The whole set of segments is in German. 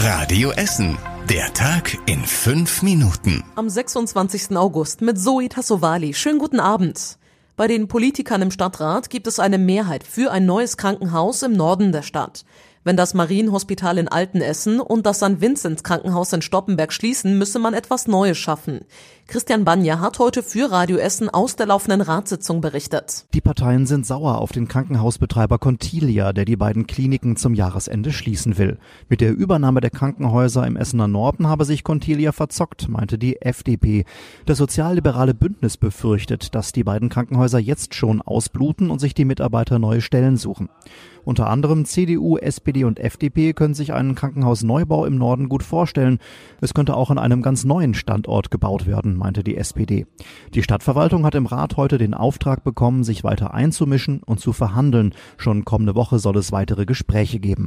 Radio Essen. Der Tag in fünf Minuten. Am 26. August mit Zoe Tassovali. Schönen guten Abend. Bei den Politikern im Stadtrat gibt es eine Mehrheit für ein neues Krankenhaus im Norden der Stadt. Wenn das Marienhospital in Altenessen und das St. Vinzenz Krankenhaus in Stoppenberg schließen, müsse man etwas Neues schaffen. Christian Banja hat heute für Radio Essen aus der laufenden Ratssitzung berichtet. Die Parteien sind sauer auf den Krankenhausbetreiber Contilia, der die beiden Kliniken zum Jahresende schließen will. Mit der Übernahme der Krankenhäuser im Essener Norden habe sich Contilia verzockt, meinte die FDP. Das sozialliberale Bündnis befürchtet, dass die beiden Krankenhäuser jetzt schon ausbluten und sich die Mitarbeiter neue Stellen suchen. Unter anderem CDU, SPD und FDP können sich einen Krankenhausneubau im Norden gut vorstellen. Es könnte auch an einem ganz neuen Standort gebaut werden, meinte die SPD. Die Stadtverwaltung hat im Rat heute den Auftrag bekommen, sich weiter einzumischen und zu verhandeln. Schon kommende Woche soll es weitere Gespräche geben.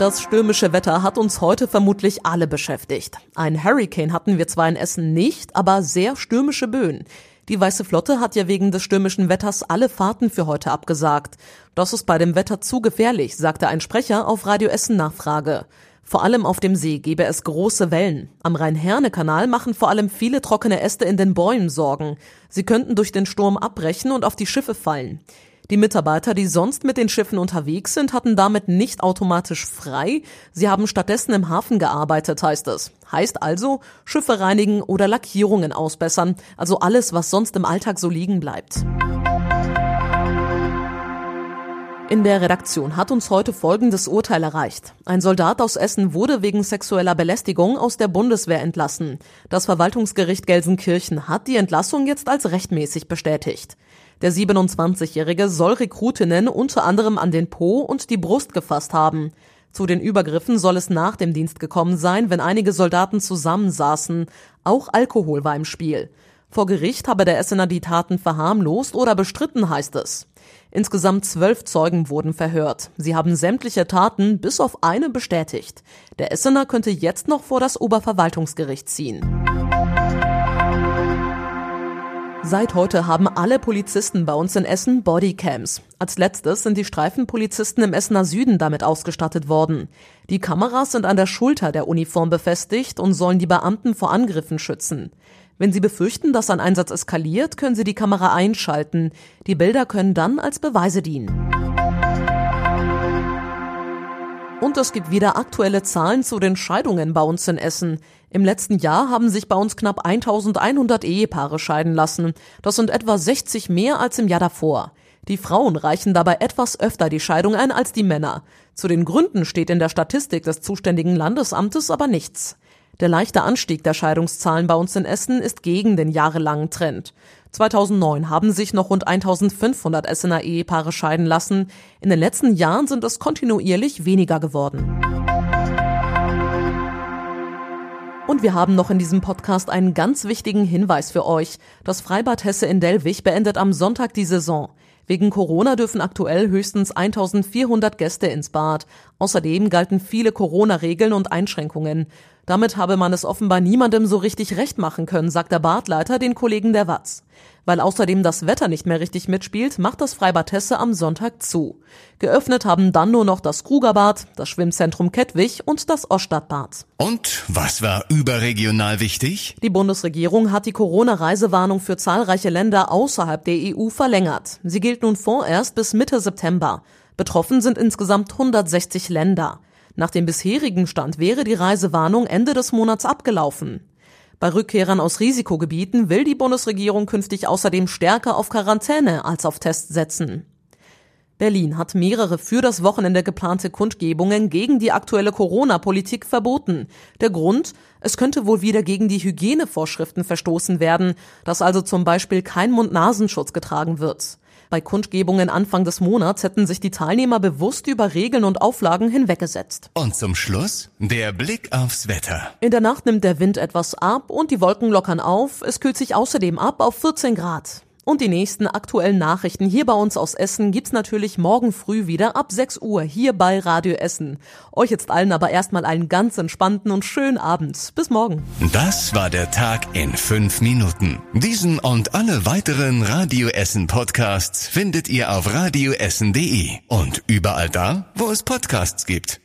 Das stürmische Wetter hat uns heute vermutlich alle beschäftigt. Ein Hurricane hatten wir zwar in Essen nicht, aber sehr stürmische Böen. Die Weiße Flotte hat ja wegen des stürmischen Wetters alle Fahrten für heute abgesagt. Das ist bei dem Wetter zu gefährlich, sagte ein Sprecher auf Radio Essen Nachfrage. Vor allem auf dem See gebe es große Wellen. Am Rhein-Herne-Kanal machen vor allem viele trockene Äste in den Bäumen Sorgen. Sie könnten durch den Sturm abbrechen und auf die Schiffe fallen. Die Mitarbeiter, die sonst mit den Schiffen unterwegs sind, hatten damit nicht automatisch frei. Sie haben stattdessen im Hafen gearbeitet, heißt es. Heißt also, Schiffe reinigen oder Lackierungen ausbessern. Also alles, was sonst im Alltag so liegen bleibt. In der Redaktion hat uns heute folgendes Urteil erreicht. Ein Soldat aus Essen wurde wegen sexueller Belästigung aus der Bundeswehr entlassen. Das Verwaltungsgericht Gelsenkirchen hat die Entlassung jetzt als rechtmäßig bestätigt. Der 27-Jährige soll Rekrutinnen unter anderem an den Po und die Brust gefasst haben. Zu den Übergriffen soll es nach dem Dienst gekommen sein, wenn einige Soldaten zusammensaßen. Auch Alkohol war im Spiel. Vor Gericht habe der Essener die Taten verharmlost oder bestritten, heißt es. Insgesamt zwölf Zeugen wurden verhört. Sie haben sämtliche Taten bis auf eine bestätigt. Der Essener könnte jetzt noch vor das Oberverwaltungsgericht ziehen. Seit heute haben alle Polizisten bei uns in Essen Bodycams. Als letztes sind die Streifenpolizisten im Essener Süden damit ausgestattet worden. Die Kameras sind an der Schulter der Uniform befestigt und sollen die Beamten vor Angriffen schützen. Wenn sie befürchten, dass ein Einsatz eskaliert, können sie die Kamera einschalten. Die Bilder können dann als Beweise dienen. Und es gibt wieder aktuelle Zahlen zu den Scheidungen bei uns in Essen. Im letzten Jahr haben sich bei uns knapp 1100 Ehepaare scheiden lassen. Das sind etwa 60 mehr als im Jahr davor. Die Frauen reichen dabei etwas öfter die Scheidung ein als die Männer. Zu den Gründen steht in der Statistik des zuständigen Landesamtes aber nichts. Der leichte Anstieg der Scheidungszahlen bei uns in Essen ist gegen den jahrelangen Trend. 2009 haben sich noch rund 1500 Essener Ehepaare scheiden lassen. In den letzten Jahren sind es kontinuierlich weniger geworden. Und wir haben noch in diesem Podcast einen ganz wichtigen Hinweis für euch. Das Freibad Hesse in Delwig beendet am Sonntag die Saison. Wegen Corona dürfen aktuell höchstens 1400 Gäste ins Bad. Außerdem galten viele Corona-Regeln und Einschränkungen. Damit habe man es offenbar niemandem so richtig recht machen können, sagt der Badleiter den Kollegen der Watz. Weil außerdem das Wetter nicht mehr richtig mitspielt, macht das Freibad Hesse am Sonntag zu. Geöffnet haben dann nur noch das Krugerbad, das Schwimmzentrum Kettwig und das Oststadtbad. Und was war überregional wichtig? Die Bundesregierung hat die Corona-Reisewarnung für zahlreiche Länder außerhalb der EU verlängert. Sie gilt nun vorerst bis Mitte September. Betroffen sind insgesamt 160 Länder. Nach dem bisherigen Stand wäre die Reisewarnung Ende des Monats abgelaufen. Bei Rückkehrern aus Risikogebieten will die Bundesregierung künftig außerdem stärker auf Quarantäne als auf Tests setzen. Berlin hat mehrere für das Wochenende geplante Kundgebungen gegen die aktuelle Corona-Politik verboten. Der Grund? Es könnte wohl wieder gegen die Hygienevorschriften verstoßen werden, dass also zum Beispiel kein Mund-Nasenschutz getragen wird. Bei Kundgebungen Anfang des Monats hätten sich die Teilnehmer bewusst über Regeln und Auflagen hinweggesetzt. Und zum Schluss der Blick aufs Wetter. In der Nacht nimmt der Wind etwas ab und die Wolken lockern auf. Es kühlt sich außerdem ab auf 14 Grad. Und die nächsten aktuellen Nachrichten hier bei uns aus Essen gibt's natürlich morgen früh wieder ab 6 Uhr hier bei Radio Essen. Euch jetzt allen aber erstmal einen ganz entspannten und schönen Abend. Bis morgen. Das war der Tag in fünf Minuten. Diesen und alle weiteren Radio Essen Podcasts findet ihr auf radioessen.de und überall da, wo es Podcasts gibt.